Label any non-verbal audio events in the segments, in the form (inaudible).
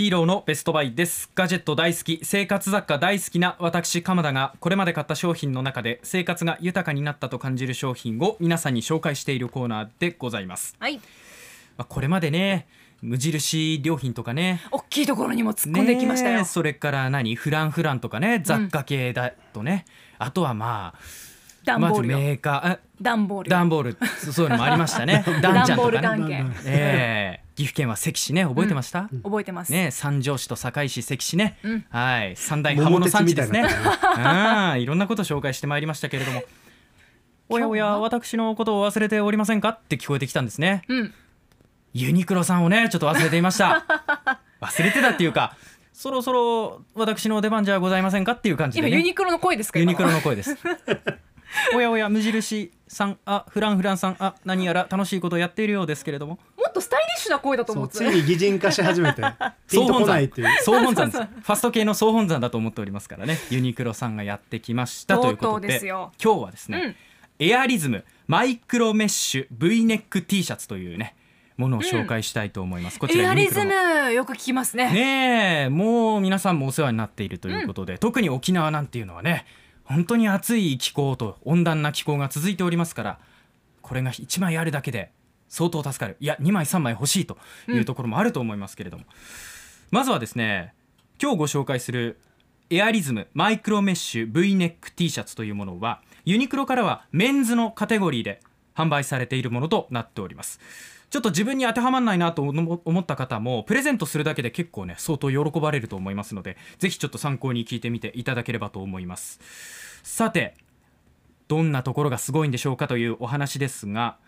ヒーローのベストバイです。ガジェット大好き生活雑貨大好きな私鎌田がこれまで買った商品の中で生活が豊かになったと感じる商品を皆さんに紹介しているコーナーでございます、はい。まあ、これまでね無印良品とかね。大きいところにも突っ込んできましたよ、ねえそれから何フランフランとかね雑貨系だとね、あとはまあ段ボールよ、メーカー。あ段ボールよ。段ボール。そそういうのもありましたね。ダ (laughs) ン段ボーちゃんとかね。ル関係。ええ。岐阜県は関市ね。覚えてました、覚えてます、ね。三条市と堺市関市ね、うん。はい。三大刃物産地ですね。(laughs) あいろんなことを紹介してまいりましたけれども。おやおや私のことを忘れておりませんか？って聞こえてきたんですね。うん。ユニクロさんをねちょっと忘れていました。(laughs) 忘れてたっていうかそろそろ私の出番じゃございませんか？っていう感じでね。今ユニクロの声ですか？ユ今ニクロの声です (laughs) おやおや無印さんあフランフランさんあ何やら楽しいことをやっているようですけれども。もっとスタイリッシュな声だと思ってそうついに擬人化し始めて (laughs) ピンとこないっていう。総本山。ですファスト系の総本山だと思っておりますからね。ユニクロさんがやってきましたということで。ですよ。今日はですね、うん。エアリズムマイクロメッシュ V ネック T シャツというねものを紹介したいと思います、こちエアリズらユニクロの。ムよく聞きますね。ねえもう皆さんもお世話になっているということで、特に沖縄なんていうのはね本当に暑い気候と温暖な気候が続いておりますからこれが1枚あるだけで相当助かる。いや2枚3枚欲しいというところもあると思いますけれども、まずはですね今日ご紹介するエアリズムマイクロメッシュ V ネック T シャツというものはユニクロからはメンズのカテゴリーで販売されているものとなっております。ちょっと自分に当てはまらないなと思った方もプレゼントするだけで結構ね相当喜ばれると思いますのでぜひちょっと参考に聞いてみていただければと思います。さてどんなところがすごいんでしょうかというお話ですが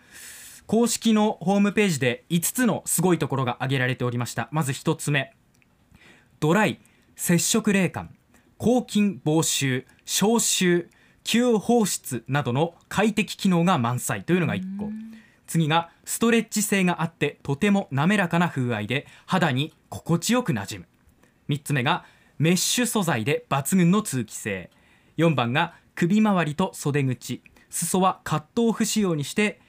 公式のホームページで5つのすごいところが挙げられておりました。まず1つ目ドライ接触冷感抗菌防臭消臭吸放出などの快適機能が満載というのが1個。次がストレッチ性があってとても滑らかな風合いで肌に心地よくなじむ。3つ目がメッシュ素材で抜群の通気性。4番が首周りと袖口裾はカットオフ仕様にして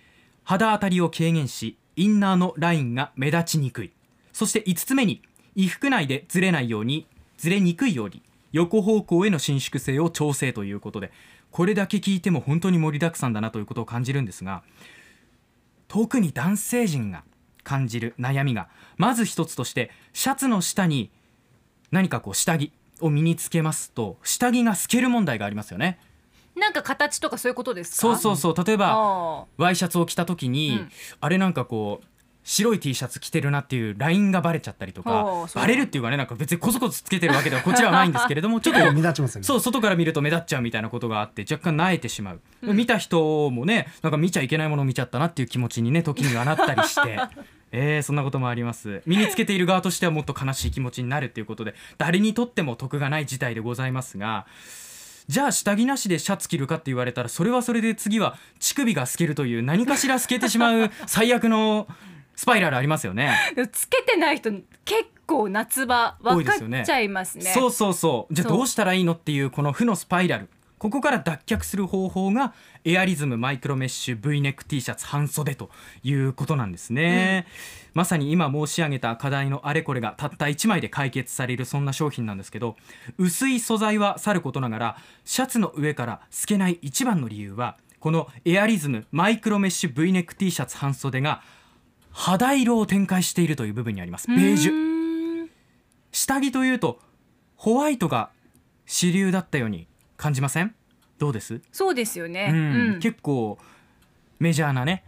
肌当たりを軽減しインナーのラインが目立ちにくい。そして5つ目に衣服内でずれないようにずれにくいように横方向への伸縮性を調整ということでこれだけ聞いても本当に盛りだくさんだなということを感じるんですが特に男性陣が感じる悩みがまず一つとしてシャツの下に何かこう下着を身につけますと下着が透ける問題がありますよね。なんか形とかそういうことですか？そうそうそう。例えばあワイシャツを着た時に、うん。あれなんかこう白い T シャツ着てるなっていうラインがバレちゃったりとおかバレるっていうかねなんか別にコソコソつけてるわけではこちらはないんですけれども (laughs) ちょっと目立ちますよね。そう外から見ると目立っちゃうみたいなことがあって若干萎えてしまう、見た人もねなんか見ちゃいけないものを見ちゃったなっていう気持ちにね時にはなったりして。(laughs) えー、そんなこともあります。身につけている側としてはもっと悲しい気持ちになるっていうことで誰にとっても得がない事態でございますがじゃあ下着なしでシャツ着るかって言われたらそれはそれで次は乳首が透けるという何かしら透けてしまう最悪のスパイラルありますよね。つけてない人結構夏場分かですよねっちゃいますね。そうそうそう。じゃあどうしたらいいのっていうこの負のスパイラル。ここから脱却する方法がエアリズムマイクロメッシュ V ネック T シャツ半袖ということなんですね、まさに今申し上げた課題のあれこれがたった1枚で解決されるそんな商品なんですけど薄い素材はさることながらシャツの上から透けない一番の理由はこのエアリズムマイクロメッシュ V ネック T シャツ半袖が肌色を展開しているという部分にあります。ベージュ。ュ下着というとホワイトが主流だったように感じません？どうです、そうですよね、うん。うん。結構メジャーなね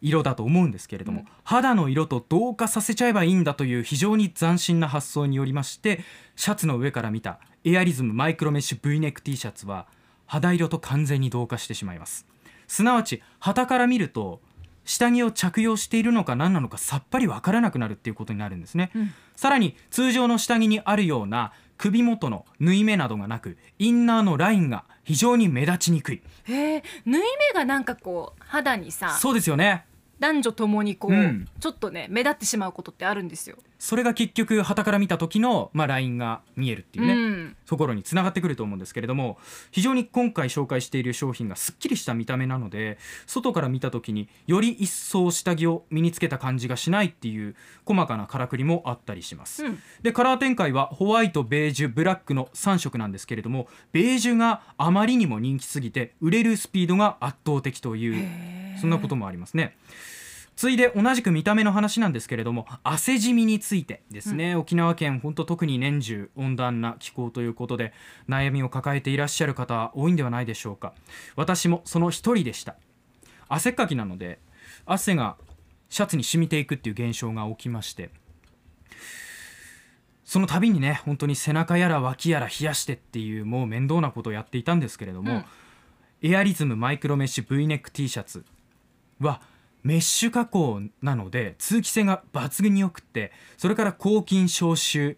色だと思うんですけれども、肌の色と同化させちゃえばいいんだという非常に斬新な発想によりましてシャツの上から見たエアリズムマイクロメッシュ V ネック T シャツは肌色と完全に同化してしまいます。すなわち旗から見ると下着を着用しているのか何なのかさっぱりわからなくなるっていうことになるんですね、うん。さらに通常の下着にあるような首元の縫い目などがなくインナーのラインが非常に目立ちにくい。へえ縫い目がなんかこう肌にさそうですよね。男女ともにこう、うん。ちょっとね目立ってしまうことってあるんですよ。それが結局旗から見た時の、まあ、ラインが見えるっていうね、うんところにつながってくると思うんですけれども非常に今回紹介している商品がすっきりした見た目なので外から見た時により一層下着を身につけた感じがしないっていう細かなからくりもあったりします。うんでカラー展開はホワイトベージュブラックの3色なんですけれどもベージュがあまりにも人気すぎて売れるスピードが圧倒的というそんなこともありますね。ついで同じく見た目の話なんですけれども汗じみについてですね、沖縄県本当特に年中温暖な気候ということで悩みを抱えていらっしゃる方多いんではないでしょうか。私もその一人でした。汗っかきなので汗がシャツに染みていくっていう現象が起きましてその度にね本当に背中やら脇やら冷やしてっていうもう面倒なことをやっていたんですけれども、うん。エアリズムマイクロメッシュ V ネック T シャツはメッシュ加工なので通気性が抜群によくってそれから抗菌消臭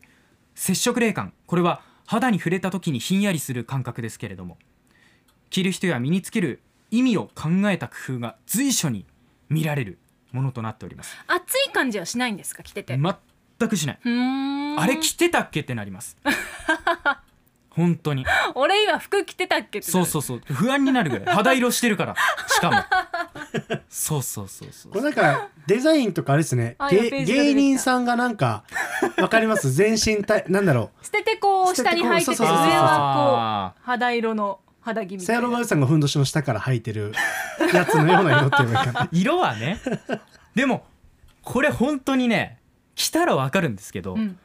接触冷感これは肌に触れた時にひんやりする感覚ですけれども着る人や身につける意味を考えた工夫が随所に見られるものとなっております。熱い感じはしないんですか？着てて。全くしない。あれ着てたっけってなります。(laughs) 本当に。俺今服着てたっけそうそうそう。不安になるぐらい。肌色してるから。しかもそうそうそうそう。これなんかデザインとかあれですね。(laughs) 芸人さんがなんかわかります。全身たなんだろ捨ててこう下に履いてて上そうそうそうそう。はこう肌色の肌着みうたいな。セアロマウさんがふんどしの下から履いてる (laughs) やつのような色って言えばいいか。な色はね。でもこれ本当にね着たらわかるんですけど、うん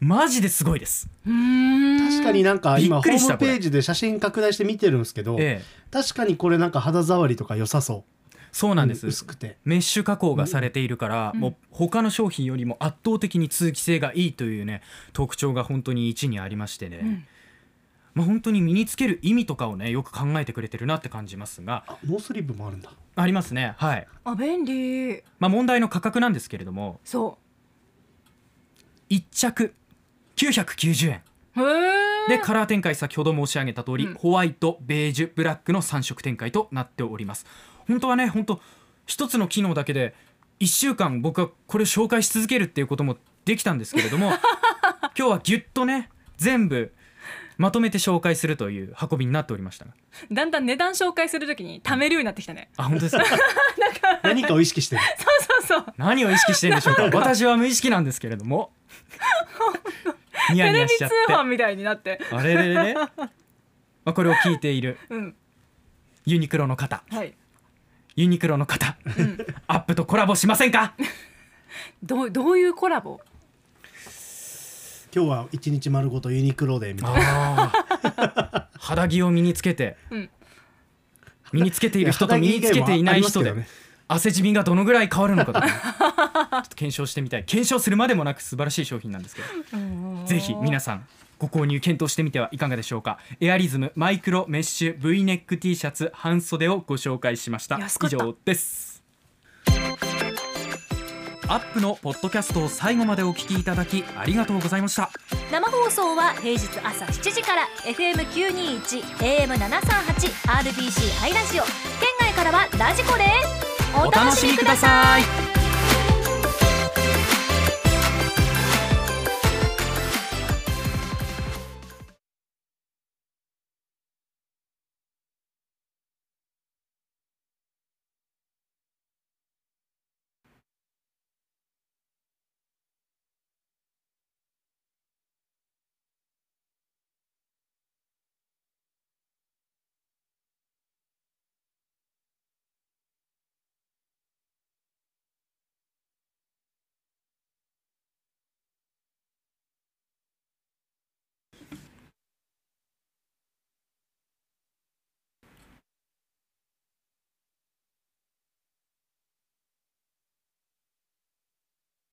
マジですごいです、確かになんか今ホームページで写真拡大して見てるんですけど、ええ、確かにこれなんか肌触りとか良さそう。そうなんです、薄くて。メッシュ加工がされているから、うん。もう他の商品よりも圧倒的に通気性がいいというね特徴が本当に一にありましてね、うん。まあ、本当に身につける意味とかをねよく考えてくれてるなって感じますが。あノースリーブもあるんだ。ありますね。はい、あ便利。まあ、問題の価格なんですけれども。そ1着990円。でカラー展開先ほど申し上げた通り、うん。ホワイトベージュブラックの3色展開となっております。本当はね本当一つの機能だけで1週間僕はこれを紹介し続けるっていうこともできたんですけれども (laughs) 今日はギュッとね全部まとめて紹介するという運びになっておりましたが。だんだん値段紹介するときに貯めるようになってきたね。あ本当です (laughs) か？何かを意識してる。(laughs) そうそうそう。何を意識してるんでしょうか。私は無意識なんですけれどもニヤニヤしちゃって。販みたいになって。あれれれれ、まあ、これを聞いている。うん。ユニクロの方。はい。ユニクロの方。うん。アップとコラボしませんか？どうどういうコラボ？今日は一日丸ごとユニクロでみたいな。ああ肌着を身につけて。うん。身につけている人と身につけていない人で。汗じみがどのぐらい変わるのかとか検証してみたい。検証するまでもなく素晴らしい商品なんですけど。ぜひ皆さんご購入検討してみてはいかがでしょうか。エアリズムマイクロメッシュ V ネック T シャツ半袖をご紹介しました。以上です。アップのポッドキャストを最後までお聞きいただきありがとうございました。生放送は平日朝7時から FM921 AM738 RBC ハイラジオ。県外からはラジコですお楽しみください